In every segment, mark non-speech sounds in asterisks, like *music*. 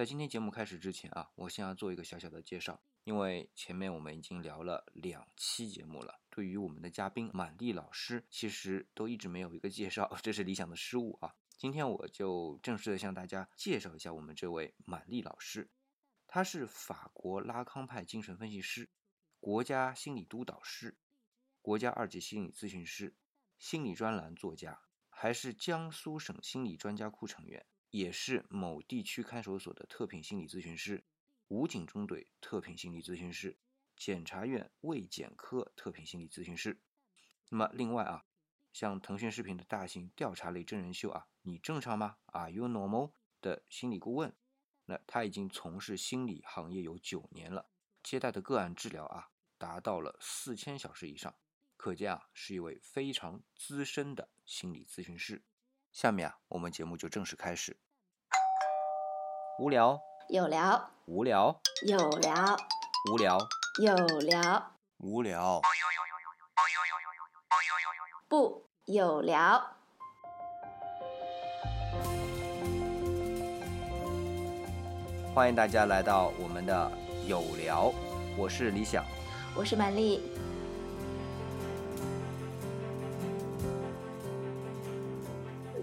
在今天节目开始之前啊，我先要做一个小小的介绍，因为前面我们已经聊了两期节目了，对于我们的嘉宾满丽老师，其实都一直没有一个介绍，这是理想的失误啊。今天我就正式的向大家介绍一下我们这位满丽老师，他是法国拉康派精神分析师，国家心理督导师，国家二级心理咨询师，心理专栏作家，还是江苏省心理专家库成员。也是某地区看守所的特聘心理咨询师，武警中队特聘心理咨询师，检察院卫检科特聘心理咨询师。那么另外啊，像腾讯视频的大型调查类真人秀啊，你正常吗？Are you normal？的心理顾问，那他已经从事心理行业有九年了，接待的个案治疗啊，达到了四千小时以上，可见啊，是一位非常资深的心理咨询师。下面啊，我们节目就正式开始。无聊。有聊，无聊。有聊，无聊有聊，无聊。不有聊。欢迎大家来到我们的有聊，我是李想，我是曼丽。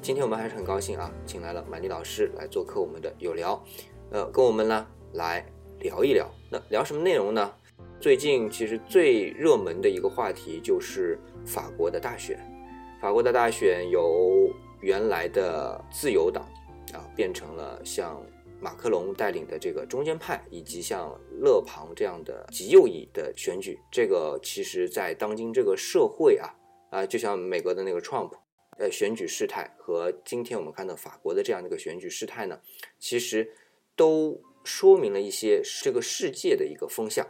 今天我们还是很高兴啊，请来了满丽老师来做客我们的有聊，呃，跟我们呢来聊一聊。那聊什么内容呢？最近其实最热门的一个话题就是法国的大选。法国的大选由原来的自由党啊，变成了像马克龙带领的这个中间派，以及像勒庞这样的极右翼的选举。这个其实，在当今这个社会啊啊，就像美国的那个 Trump。呃，选举事态和今天我们看到法国的这样的一个选举事态呢，其实都说明了一些这个世界的一个风向。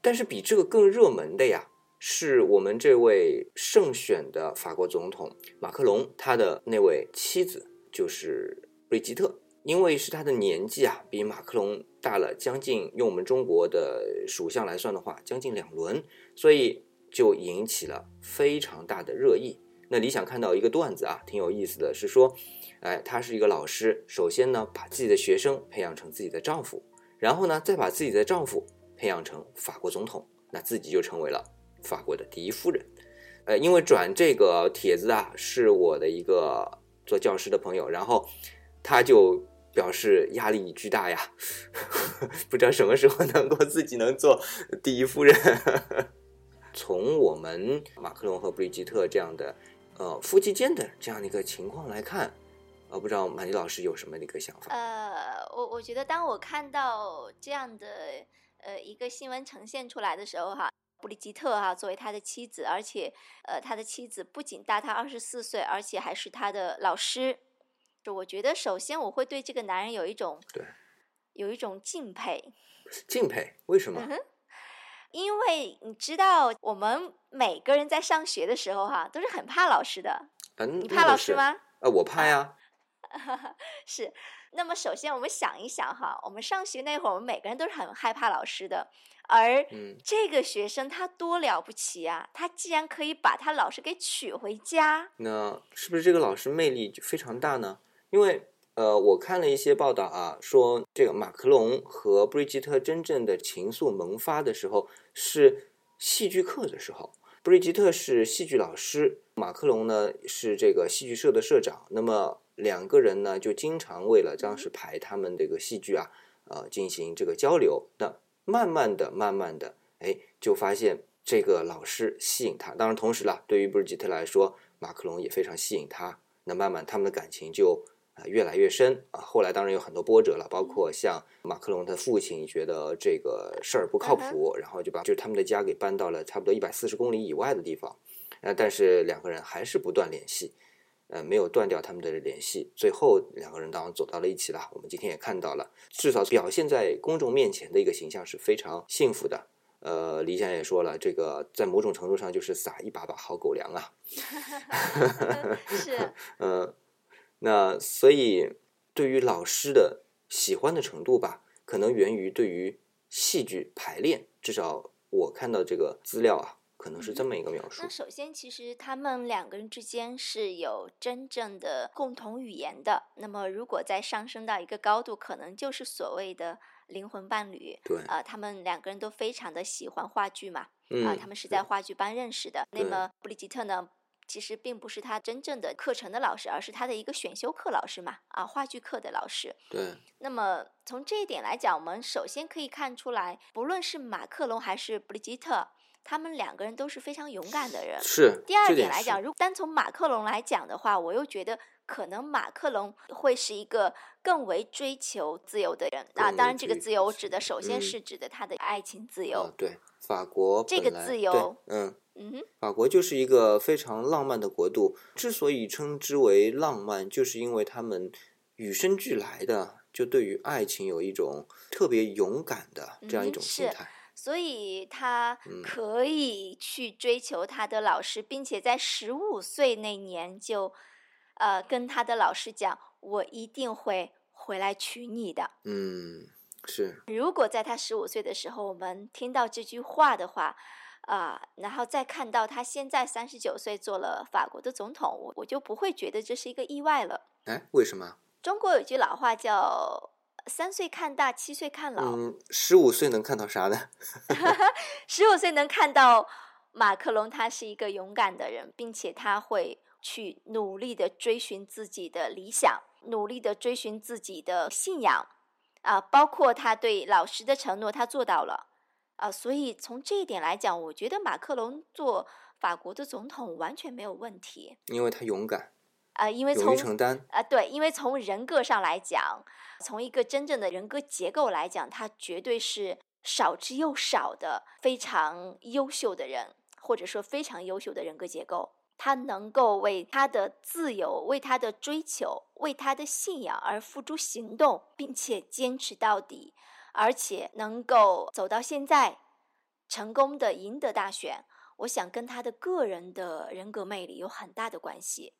但是比这个更热门的呀，是我们这位胜选的法国总统马克龙他的那位妻子，就是瑞吉特。因为是他的年纪啊，比马克龙大了将近，用我们中国的属相来算的话，将近两轮，所以就引起了非常大的热议。那理想看到一个段子啊，挺有意思的，是说，哎，他是一个老师，首先呢，把自己的学生培养成自己的丈夫，然后呢，再把自己的丈夫培养成法国总统，那自己就成为了法国的第一夫人。呃，因为转这个帖子啊，是我的一个做教师的朋友，然后他就表示压力巨大呀，*laughs* 不知道什么时候能够自己能做第一夫人。*laughs* 从我们马克龙和布里吉特这样的。呃，夫妻间的这样的一个情况来看，呃，不知道马丽老师有什么的一个想法？呃，我我觉得当我看到这样的呃一个新闻呈现出来的时候，哈，布里吉特哈作为他的妻子，而且呃他的妻子不仅大他二十四岁，而且还是他的老师，就我觉得首先我会对这个男人有一种对，有一种敬佩，敬佩为什么？因为你知道，我们每个人在上学的时候，哈，都是很怕老师的。嗯，你怕老师吗？呃，我怕呀。*laughs* 是。那么，首先我们想一想，哈，我们上学那会儿，我们每个人都是很害怕老师的。而这个学生他多了不起啊！他既然可以把他老师给娶回家，那是不是这个老师魅力就非常大呢？因为。呃，我看了一些报道啊，说这个马克龙和布里吉特真正的情愫萌发的时候是戏剧课的时候。布里吉特是戏剧老师，马克龙呢是这个戏剧社的社长。那么两个人呢就经常为了当时排他们这个戏剧啊，呃进行这个交流。那慢慢的、慢慢的，哎，就发现这个老师吸引他。当然，同时啦，对于布里吉特来说，马克龙也非常吸引他。那慢慢他们的感情就。啊，越来越深啊！后来当然有很多波折了，包括像马克龙的父亲觉得这个事儿不靠谱，然后就把就是他们的家给搬到了差不多一百四十公里以外的地方。呃，但是两个人还是不断联系，呃，没有断掉他们的联系。最后两个人当然走到了一起了。我们今天也看到了，至少表现在公众面前的一个形象是非常幸福的。呃，李想也说了，这个在某种程度上就是撒一把把好狗粮啊。*laughs* 是，嗯。*laughs* 那所以，对于老师的喜欢的程度吧，可能源于对于戏剧排练。至少我看到这个资料啊，可可能是这么一个描述那。首先，其实他们两个人之间是有真正的共同语言的。那么，如果再上升到一个高度，可能就是所谓的灵魂伴侣。对，啊、他们两个人都非常的喜欢话剧嘛，啊、嗯，他们是在话剧班认识的。那么布里吉特呢，其实并不是他真正的课程的老师，而是他的一个选修课老师嘛，啊，话剧课的老师。对，那么从这一点来讲，我们首先可以看出来，不论是马克龙还是布里吉特，他们两个人都是非常勇敢的人。是。第二点来讲，如果单从马克龙来讲的话，我又觉得可能马克龙会是一个更为追求自由的人啊。当然，这个自由，我指的首先嗯是指的他的爱情自由。啊，对，法国这个自由嗯，嗯哼，法国就是一个非常浪漫的国度，之所以称之为浪漫，就是因为他们与生俱来的就对于爱情有一种特别勇敢的这样一嗯种心是态。所以他嗯可以去追求他的老师，并且在十五岁那年就，呃，跟他的老师讲：“我一定会回来娶你的。”嗯，是，如果在他十五岁的时候，我们听到这句话的话，啊、然后再看到他现在三十九岁做了法国的总统，我我就不会觉得这是一个意外了。哎，为什么？中国有句老话叫“三岁看大，七岁看老”，嗯，十五岁能看到啥呢？*laughs* 十五岁能看到马克龙他是一个勇敢的人，并且他会去努力的追寻自己的理想，努力的追寻自己的信仰，啊，包括他对老师的承诺，他做到了，啊，所以从这一点来讲，我觉得马克龙做法国的总统完全没有问题，因为他勇敢，啊，因为勇从于承担。啊，对，因为从人格上来讲，从一个真正的人格结构来讲，他绝对是少之又少的非常优秀的人，或者说非常优秀的人格结构。他能够为他的自由、为他的追求、为他的信仰而付诸行动，并且坚持到底，而且能够走到现在，成功的赢得大选。我想跟他的个人的人格魅力有很大的关系，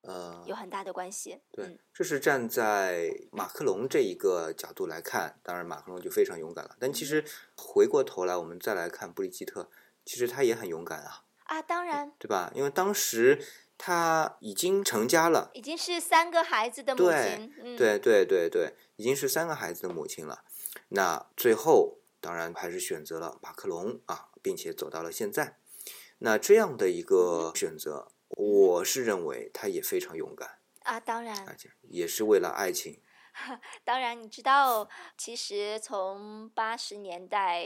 呃，有很大的关系。对嗯，这是站在马克龙这一个角度来看，当然马克龙就非常勇敢了。但其实回过头来，我们再来看布里吉特，其实他也很勇敢啊，啊，当然，对吧？因为当时他已经成家了，已经是三个孩子的母对亲，嗯，对对对对，已经是三个孩子的母亲了。那最后当然还是选择了马克龙啊，并且走到了现在。那这样的一个选择，我是认为他也非常勇敢，啊，当然，而且也是为了爱情。*laughs* 当然，你知道，其实从八十年代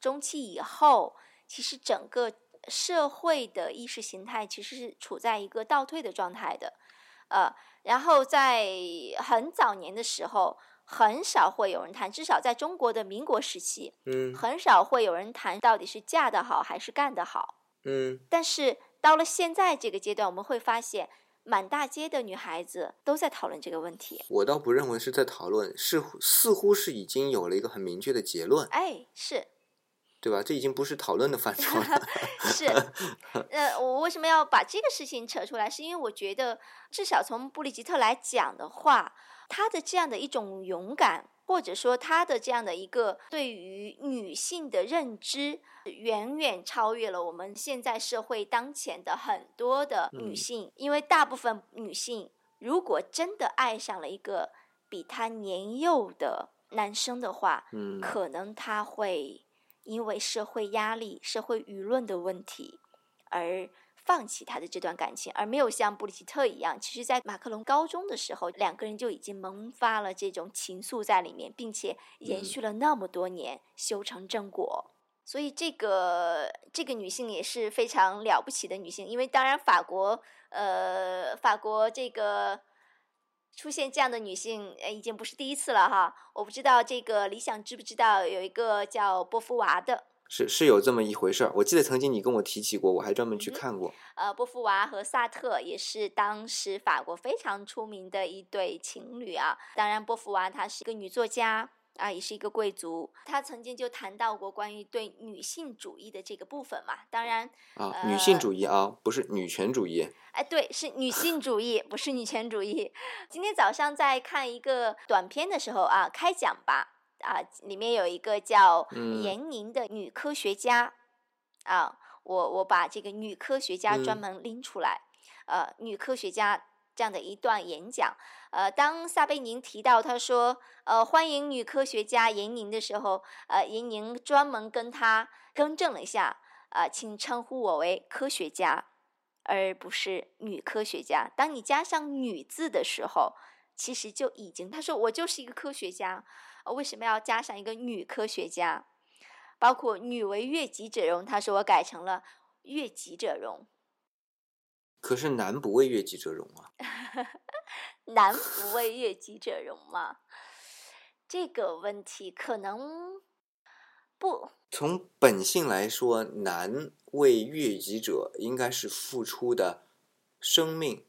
中期以后，其实整个社会的意识形态其实是处在一个倒退的状态的，呃，然后在很早年的时候，很少会有人谈，至少在中国的民国时期，嗯很少会有人谈到底是嫁得好还是干得好。嗯，但是到了现在这个阶段，我们会发现，满大街的女孩子都在讨论这个问题。我倒不认为是在讨论，似乎似乎是已经有了一个很明确的结论，哎，是对吧？这已经不是讨论的范畴了。*laughs* 是，*laughs* 呃，我为什么要把这个事情扯出来？是因为我觉得，至少从布里吉特来讲的话，他的这样的一种勇敢，或者说他的这样的一个对于女性的认知，远远超越了我们现在社会当前的很多的女嗯性，因为大部分女性如果真的爱上了一个比她年幼的男生的话，嗯可能她会因为社会压力、社会舆论的问题而放弃他的这段感情，而没有像布里吉特一样，其实在马克龙高中的时候，两个人就已经萌发了这种情愫在里面，并且延嗯续了那么多年，修成正果。所以这个这个女性也是非常了不起的女性，因为当然法国呃法国这个出现这样的女性，呃，已经不是第一次了哈。我不知道这个理想知不知道有一个叫波伏娃的，是是有这么一回事儿。我记得曾经你跟我提起过，我还专门去看过。呃，波伏娃和萨特也是当时法国非常出名的一对情侣啊。当然，波伏娃她是一个女作家啊，也是一个贵族。他曾经就谈到过关于对女性主义的这个部分嘛。当然，啊，女性呃主义啊，不是女权主义。哎，对，是女性主义，不是女权主义。今天早上在看一个短片的时候啊，开讲吧啊，里面有一个叫嗯闫宁的女科学家、啊，我我把这个女科学家专嗯门拎出来，呃，女科学家这样的一段演讲。呃，当撒贝宁提到他说，呃，欢迎女科学家严宁的时候，呃，严宁专门跟他更正了一下，呃，请称呼我为科学家，而不是女科学家。当你加上“女”字的时候，其实就已经，他说我就是一个科学家，呃，为什么要加上一个女科学家？包括“女为悦己者容”，他说我改成了“悦己者容可是男不为悦己者容啊。*laughs* ”，男不为悦己者容嘛？这个问题可能不从本性来说，男为悦己者应该是付出的生命，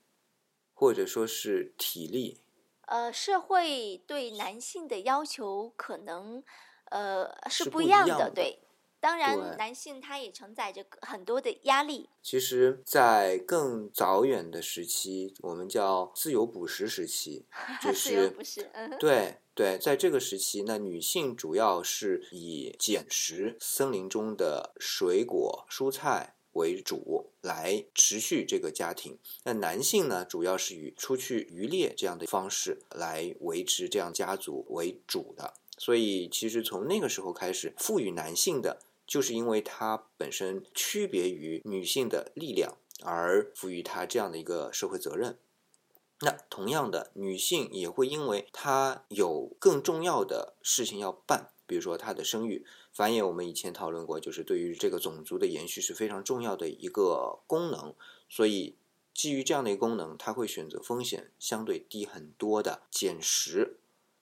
或者说是体力。呃，社会对男性的要求可能呃是是不一样的，不一样的对。当然，男性他也承载着很多的压力，其实，在更早远的时期，我们叫自由捕食时期，*laughs* 就是对对，在这个时期，那女性主要是以捡食森林中的水果、蔬菜为主，来持续这个家庭。那男性呢，主要是以出去渔猎这样的方式来维持这样家族为主的。所以，其实从那个时候开始，赋予男性的，就是因为它本身区别于女性的力量，而赋予它这样的一个社会责任。那同样的，女性也会因为她有更重要的事情要办，比如说她的生育、繁衍。我们以前讨论过，就是对于这个种族的延续是非常重要的一个功能。所以，基于这样的一个功能，她会选择风险相对低很多的减食。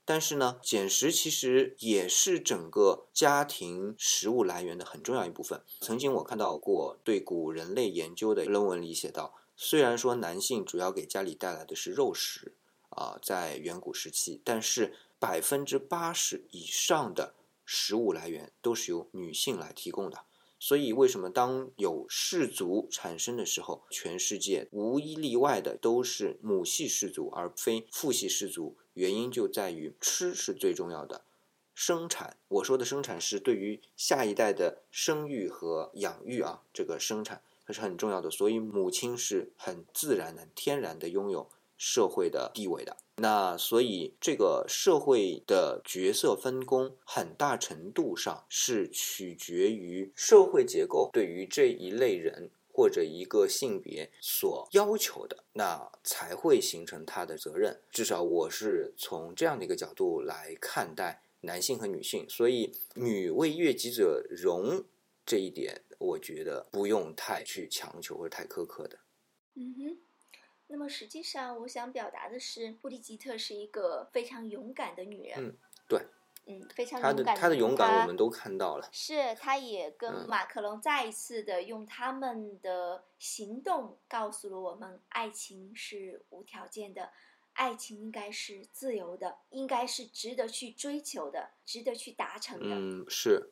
但是呢，捡食其实也是整个家庭食物来源的很重要一部分。曾经我看到过对古人类研究的论文里写到。虽然说男性主要给家里带来的是肉食啊、在远古时期，但是百分之八十以上的食物来源都是由女性来提供的。所以，为什么当有氏族产生的时候，全世界无一例外的都是母系氏族而非父系氏族？原因就在于吃是最重要的，生产。我说的生产是对于下一代的生育和养育啊，这个生产。它是很重要的，所以母亲是很自然的、天然的拥有社会的地位的。那所以这个社会的角色分工，很大程度上是取决于社会结构对于这一类人或者一个性别所要求的，那才会形成他的责任。至少我是从这样的一个角度来看待男性和女性，所以“女为悦己者容”这一点。我觉得不用太去强求或者太苛刻的。嗯哼。那么实际上，我想表达的是，布丽吉特是一个非常勇敢的女人。嗯，对。嗯，非常勇敢。她的勇敢，我们都看到了。是，她也跟嗯马克龙再一次的用他们的行动告诉了我们，爱情是无条件的，爱情应该是自由的，应该是值得去追求的，值得去达成的。嗯，是。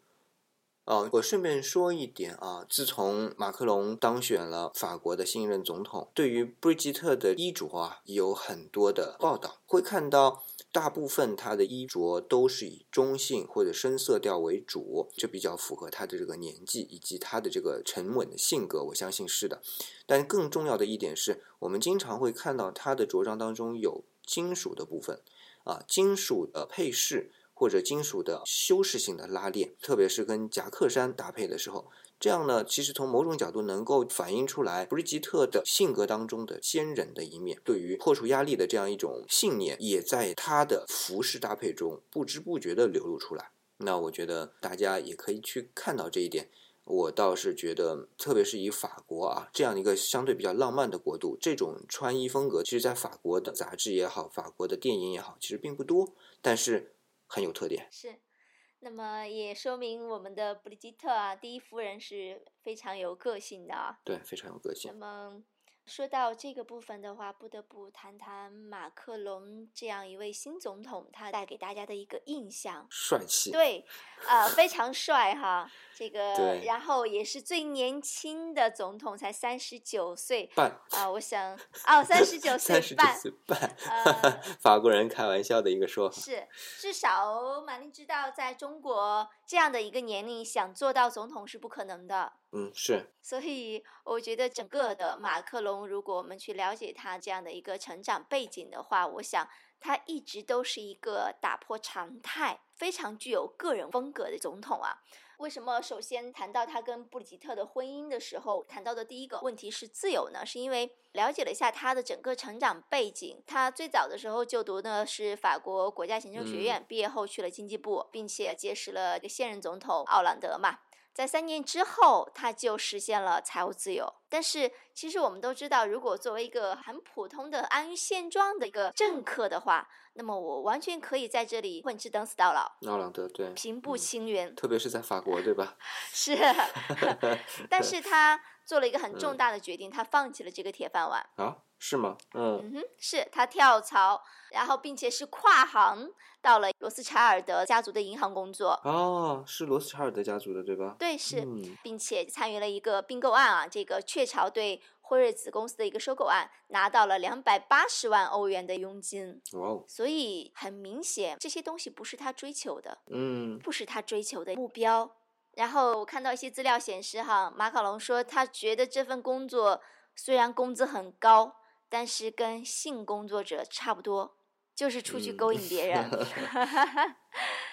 哦，我顺便说一点啊，自从马克龙当选了法国的新一任总统，对于布吉特的衣着啊，有很多的报道，会看到大部分他的衣着都是以中性或者深色调为主，这比较符合他的这个年纪以及他的这个沉稳的性格，我相信是的。但更重要的一点是，我们经常会看到他的着装当中有金属的部分，啊，金属的配饰。或者金属的修饰性的拉链，特别是跟夹克衫搭配的时候，这样呢，其实从某种角度能够反映出来布里吉特的性格当中的坚韧的一面，对于破除压力的这样一种信念，也在他的服饰搭配中不知不觉地流露出来。那我觉得大家也可以去看到这一点。我倒是觉得，特别是以法国啊这样一个相对比较浪漫的国度，这种穿衣风格，其实在法国的杂志也好，法国的电影也好，其实并不多，但是。很有特点，是，那么也说明我们的布里吉特啊，第一夫人是非常有个性的啊。对，非常有个性。那么说到这个部分的话，不得不谈谈马克龙这样一位新总统，他带给大家的一个印象，帅气。对，呃，非常帅哈。这个，然后也是最年轻的总统，才三十九岁半啊！我想，哦，三十九 *laughs* 岁三十九半，岁半，呃法国人开玩笑的一个说法。是至少马林知道，在中国这样的一个年龄想做到总统是不可能的。嗯，是，所以我觉得整个的马克龙，如果我们去了解他这样的一个成长背景的话，我想他一直都是一个打破常态、非常具有个人风格的总统啊。为什么首先谈到他跟布里吉特的婚姻的时候，谈到的第一个问题是自由呢？是因为了解了一下他的整个成长背景，他最早的时候就读的是法国国家行政学院，毕业后去了经济部，并且结识了现任总统奥朗德嘛。在三年之后，他就实现了财务自由。但是，其实我们都知道，如果作为一个很普通的安于现状的一个政客的话，那么我完全可以在这里混吃等死到老，奥朗德对，平步嗯青云。特别是在法国，对吧？*laughs* 是，*laughs* 但是 *laughs* 他做了一个很重嗯大的决定，他放弃了这个铁饭碗。啊，是吗？嗯，嗯哼，是他跳槽，然后并且是跨行到了罗斯柴尔德家族的银行工作。哦，是罗斯柴尔德家族的，对吧？对，是。嗯，并且参与了一个并购案啊，这个雀巢对辉瑞子公司的一个收购案，拿到了两百八十万欧元的佣金。哇哦，所以很明显，这些东西不是他追求的，嗯，不是他追求的目标。然后我看到一些资料显示，哈，马卡龙说他觉得这份工作虽然工资很高，但是跟性工作者差不多，就是出去嗯勾引别人。*laughs*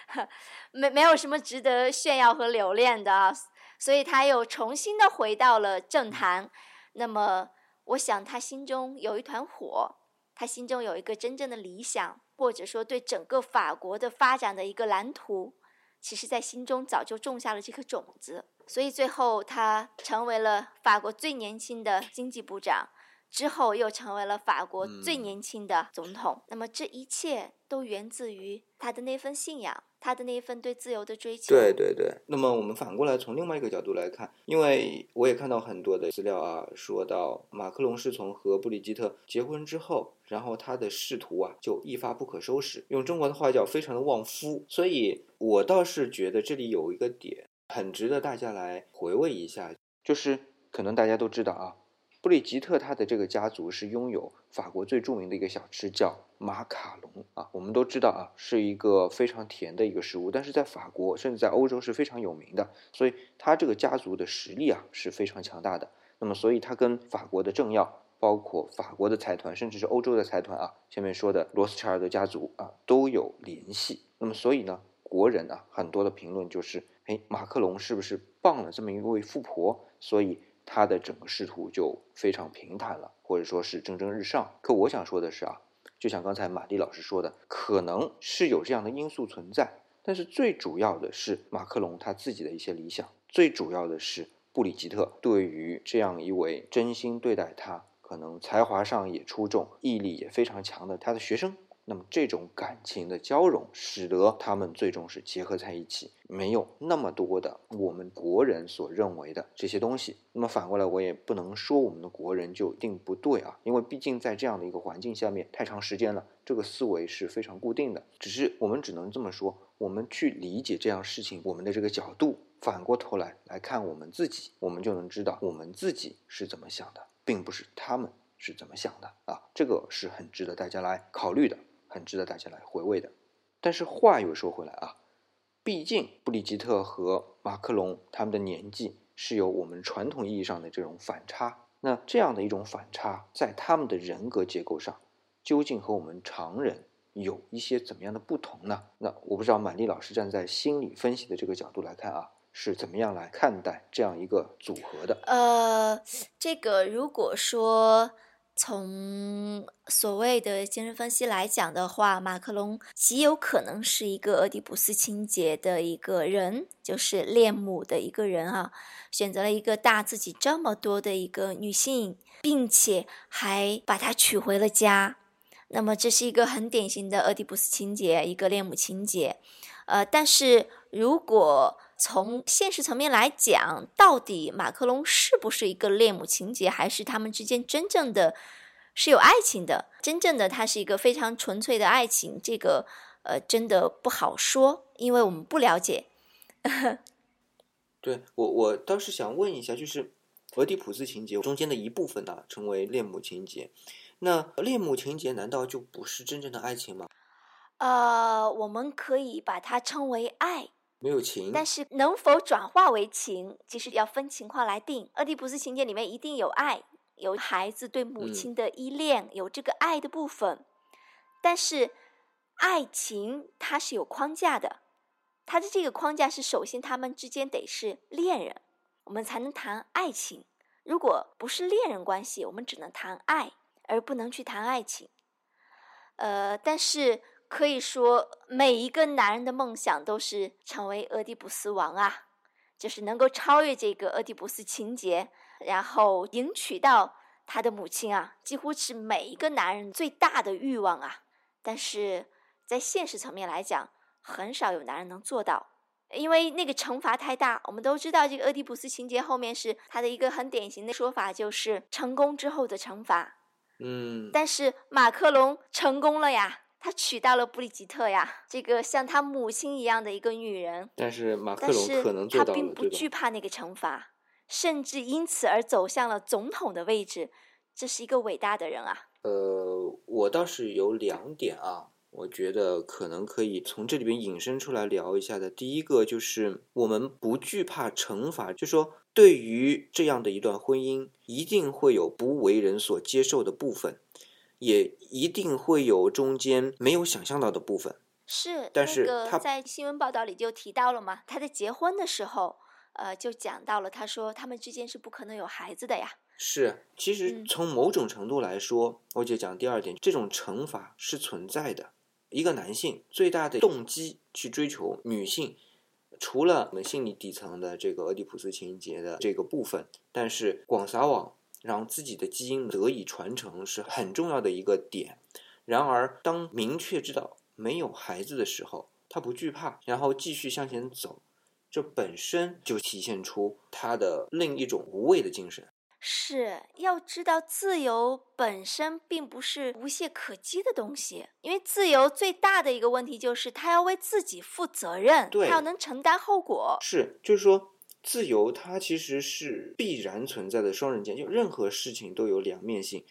*laughs* 没没有什么值得炫耀和留恋的啊，所以他又重新的回到了政坛。那么，我想他心中有一团火，他心中有一个真正的理想，或者说对整个法国的发展的一个蓝图，其实在心中早就种下了这颗种子。所以最后他成为了法国最年轻的经济部长。之后又成为了法国最嗯年轻的总统。那么这一切都源自于他的那份信仰，他的那份对自由的追求。对对对。那么我们反过来从另外一个角度来看，因为我也看到很多的资料啊，说到马克龙是从和布里吉特结婚之后，然后他的仕途啊就一发不可收拾，用中国的话叫非常的旺夫。所以我倒是觉得这里有一个点很值得大家来回味一下，就是可能大家都知道啊。布里吉特他的这个家族是拥有法国最著名的一个小吃，叫马卡龙啊。我们都知道啊，是一个非常甜的一个食物，但是在法国甚至在欧洲是非常有名的。所以他这个家族的实力啊是非常强大的。那么，所以他跟法国的政要，包括法国的财团，甚至是欧洲的财团啊，前面说的罗斯柴尔德家族啊都有联系。那么，所以呢，国人啊很多的评论就是，哎，马克龙是不是傍了这么一位富婆？所以。他的整个仕途就非常平坦了，或者说是蒸蒸日上。可我想说的是啊，就像刚才马蒂老师说的，可能是有这样的因素存在，但是最主要的是马克龙他自己的一些理想，最主要的是布里吉特对于这样一位真心对待他，可能才华上也出众、毅力也非常强的他的学生。那么这种感情的交融，使得他们最终是结合在一起，没有那么多的我们国人所认为的这些东西。那么反过来，我也不能说我们的国人就一定不对啊，因为毕竟在这样的一个环境下面太长时间了，这个思维是非常固定的。只是我们只能这么说，我们去理解这样事情，我们的这个角度，反过头来来看我们自己，我们就能知道我们自己是怎么想的，并不是他们是怎么想的啊。这个是很值得大家来考虑的。很值得大家来回味的，但是话又说回来啊，毕竟布里吉特和马克龙他们的年纪是有我们传统意义上的这种反差。那这样的一种反差，在他们的人格结构上，究竟和我们常人有一些怎么样的不同呢？那我不知道满丽老师站在心理分析的这个角度来看啊，是怎么样来看待这样一个组合的？呃，这个如果说。从所谓的精神分析来讲的话，马克龙极有可能是一个俄狄浦斯情节的一个人，就是恋母的一个人啊，选择了一个大自己这么多的一个女性，并且还把她娶回了家。那么这是一个很典型的俄狄浦斯情节，一个恋母情节。呃，但是如果从现实层面来讲，到底马克龙是不是一个恋母情节，还是他们之间真正的是有爱情的？真正的他是一个非常纯粹的爱情，这个呃真的不好说，因为我们不了解。*laughs* 对我，我倒是想问一下，就是俄狄浦斯情节中间的一部分呢，成为恋母情节，那恋母情节难道就不是真正的爱情吗？呃，我们可以把它称为爱，没有情，但是能否转化为情，其实要分情况来定。俄狄浦斯情节里面一定有爱，有孩子对母亲的依恋，有这个爱的部分，但是爱情它是有框架的，它的这个框架是首先他们之间得是恋人，我们才能谈爱情。如果不是恋人关系，我们只能谈爱，而不能去谈爱情。呃，但是。可以说，每一个男人的梦想都是成为俄狄浦斯王啊，就是能够超越这个俄狄浦斯情节，然后迎娶到他的母亲啊，几乎是每一个男人最大的欲望啊。但是在现实层面来讲，很少有男人能做到，因为那个惩罚太大。我们都知道，这个俄狄浦斯情节后面是他的一个很典型的说法，就是成功之后的惩罚。嗯，但是马克龙成功了呀。他娶到了布里吉特呀，这个像他母亲一样的一个女人。但是马克龙可能做到了，他并不惧怕那个惩罚，甚至因此而走向了总统的位置。这是一个伟大的人啊。呃，我倒是有两点啊，我觉得可能可以从这里边引申出来聊一下的。第一个就是我们不惧怕惩罚，就说对于这样的一段婚姻，一定会有不为人所接受的部分。也一定会有中间没有想象到的部分，是，但是他在新闻报道里就提到了嘛，他在结婚的时候，呃，就讲到了，他说他们之间是不可能有孩子的呀。是，其实从某种程度来说，我就讲第二点，这种惩罚是存在的。一个男性最大的动机去追求女性，除了我们心理底层的这个俄狄浦斯情节的这个部分，但是广撒网。让自己的基因得以传承是很重要的一个点。然而，当明确知道没有孩子的时候，他不惧怕，然后继续向前走，这本身就体现出他的另一种无畏的精神。是要知道，自由本身并不是无懈可击的东西，因为自由最大的一个问题就是他要为自己负责任，他要能承担后果。是，就是说。自由它其实是必然存在的双刃剑，就任何事情都有两面性。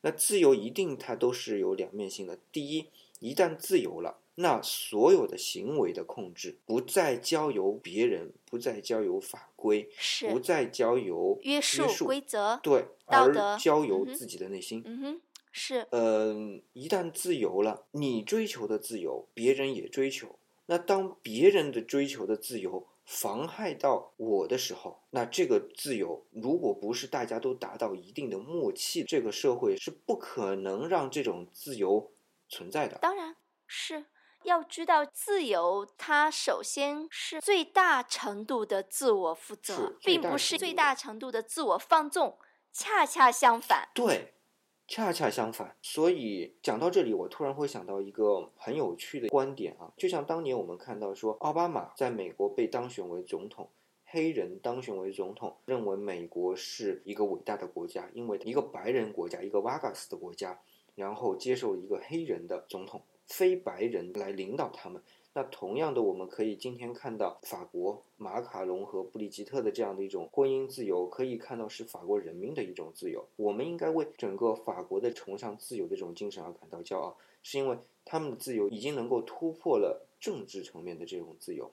那自由一定它都是有两面性的。第一，一旦自由了，那所有的行为的控制不再交由别人，不再交由法规，不再交由约束规则，对，道德交由自己的内心。嗯哼，是。嗯，一旦自由了，你追求的自由，别人也追求。那当别人的追求的自由。妨害到我的时候，那这个自由，如果不是大家都达到一定的默契，这个社会是不可能让这种自由存在的。当然是要知道，自由它首先是最大程度的自我负责，并不是最大程度的自我放纵，恰恰相反。对。恰恰相反，所以讲到这里，我突然会想到一个很有趣的观点啊，就像当年我们看到说，奥巴马在美国被当选为总统，黑人当选为总统，认为美国是一个伟大的国家，因为一个白人国家，一个瓦嘎斯的国家，然后接受一个黑人的总统，非白人来领导他们。那同样的，我们可以今天看到法国马卡龙和布里吉特的这样的一种婚姻自由，可以看到是法国人民的一种自由。我们应该为整个法国的崇尚自由的这种精神而感到骄傲，是因为他们的自由已经能够突破了政治层面的这种自由。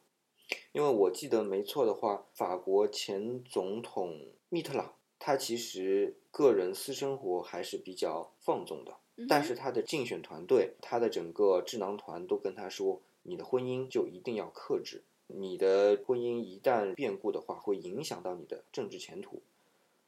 因为我记得没错的话，法国前总统密特朗他其实个人私生活还是比较放纵的，但是他的竞选团队、他的整个智囊团都跟他说。你的婚姻就一定要克制，你的婚姻一旦变故的话，会影响到你的政治前途。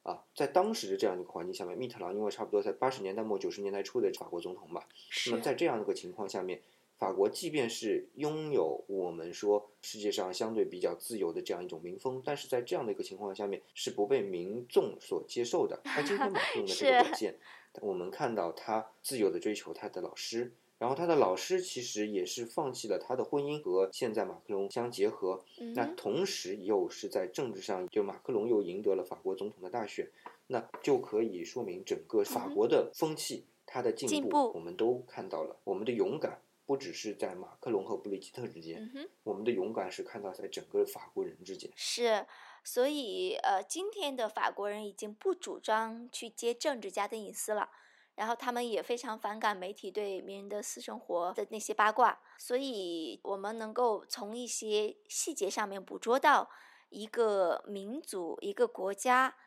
啊，在当时的这样一个环境下面，密特朗因为差不多在八十年代末九十年代初的法国总统吧，那么在这样一个情况下面，法国即便是拥有我们说世界上相对比较自由的这样一种民风，但是在这样的一个情况下面是不被民众所接受的。他今天马克龙的这个表现，我们看到他自由的追求他的老师。然后他的老师其实也是放弃了他的婚姻和现在马克龙相结合，那同时又是在政治上，就马克龙又赢得了法国总统的大选，那就可以说明整个法国的风气，他的进步我们都看到了。我们的勇敢不只是在马克龙和布里吉特之间，我们的勇敢是看到在整个法国人之间。是，所以呃，今天的法国人已经不主张去接政治家的隐私了。然后他们也非常反感媒体对名人的私生活的那些八卦，所以我们能够从一些细节上面捕捉到一个民族、一个国家，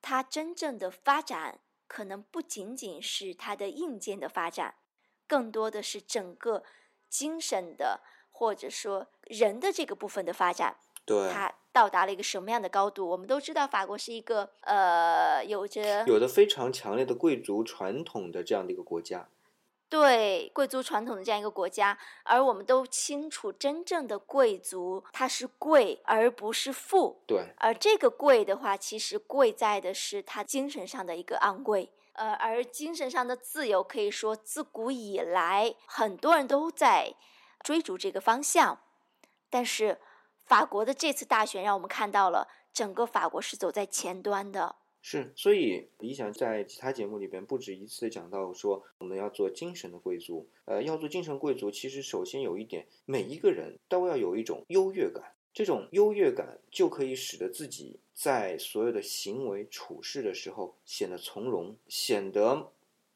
它真正的发展可能不仅仅是它的硬件的发展，更多的是整个精神的或者说人的这个部分的发展。对。到达了一个什么样的高度？我们都知道，法国是一个呃，有着有的非常强烈的贵族传统的这样的一个国家。对，贵族传统的这样一个国家，而我们都清楚，真正的贵族他是贵而不是富。对，而这个贵的话，其实贵在的是他精神上的一个昂贵。呃，而精神上的自由，可以说自古以来很多人都在追逐这个方向，但是。法国的这次大选让我们看到了整个法国是走在前端的。是，所以李想在其他节目里边不止一次讲到说，我们要做精神的贵族。呃，要做精神贵族，其实首先有一点，每一个人都要有一种优越感。这种优越感就可以使得自己在所有的行为处事的时候显得从容，显得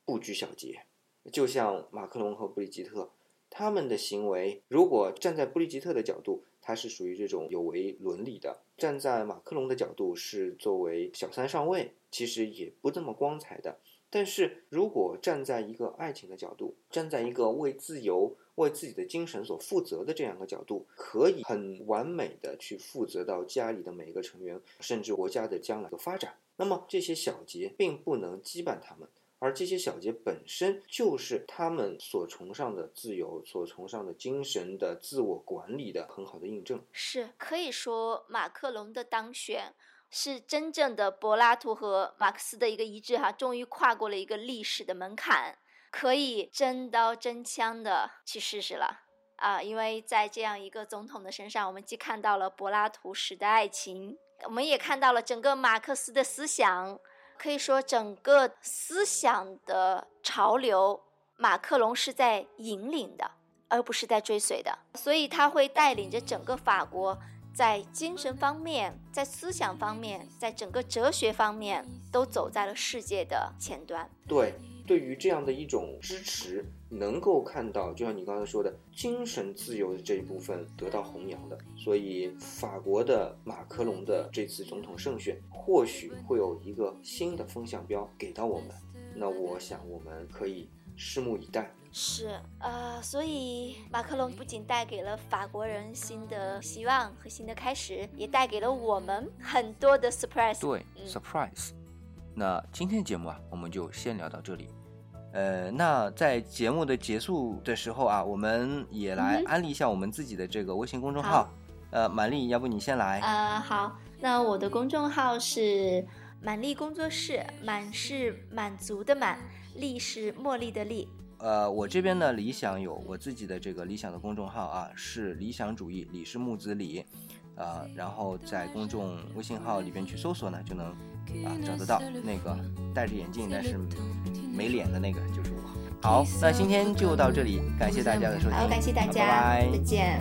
不拘小节。就像马克龙和布里吉特他们的行为，如果站在布里吉特的角度。他是属于这种有违伦理的。站在马克龙的角度，是作为小三上位，其实也不这么光彩的。但是如果站在一个爱情的角度，站在一个为自由、为自己的精神所负责的这样的角度，可以很完美的去负责到家里的每一个成员，甚至国家的将来的发展。那么这些小节并不能羁绊他们。而这些小节本身就是他们所崇尚的自由、所崇尚的精神的自我管理的很好的印证。是可以说，马克龙的当选是真正的柏拉图和马克思的一个一致哈，终于跨过了一个历史的门槛，可以真刀真枪的去试试了啊！因为在这样一个总统的身上，我们既看到了柏拉图式的爱情，我们也看到了整个马克思的思想。可以说，整个思想的潮流，马克龙是在引领的，而不是在追随的。所以他会带领着整个法国，在精神方面、在思想方面、在整个哲学方面，都走在了世界的前端。对。对于这样的一种支持，能够看到，就像你刚才说的，精神自由的这一部分得到弘扬的，所以法国的马克龙的这次总统胜选，或许会有一个新的风向标给到我们。那我想我们可以拭目以待。是，呃，所以马克龙不仅带给了法国人新的希望和新的开始，也带给了我们很多的 surprise。对，surprise。那今天节目啊，我们就先聊到这里。呃，那在节目的结束的时候啊，我们也来安利一下我们自己的这个微信公众号。呃，满丽，要不你先来？呃，好，那我的公众号是满丽工作室，满是满足的满，丽是茉莉的丽。呃，我这边呢，理想有我自己的这个理想的公众号啊，是理想主义，李是木子李，呃，然后在公众微信号里边去搜索呢，就能。啊，找得到那个戴着眼镜但是没脸的那个就是我。好，那今天就到这里，感谢大家的收听，好，感谢大家，拜拜，再见。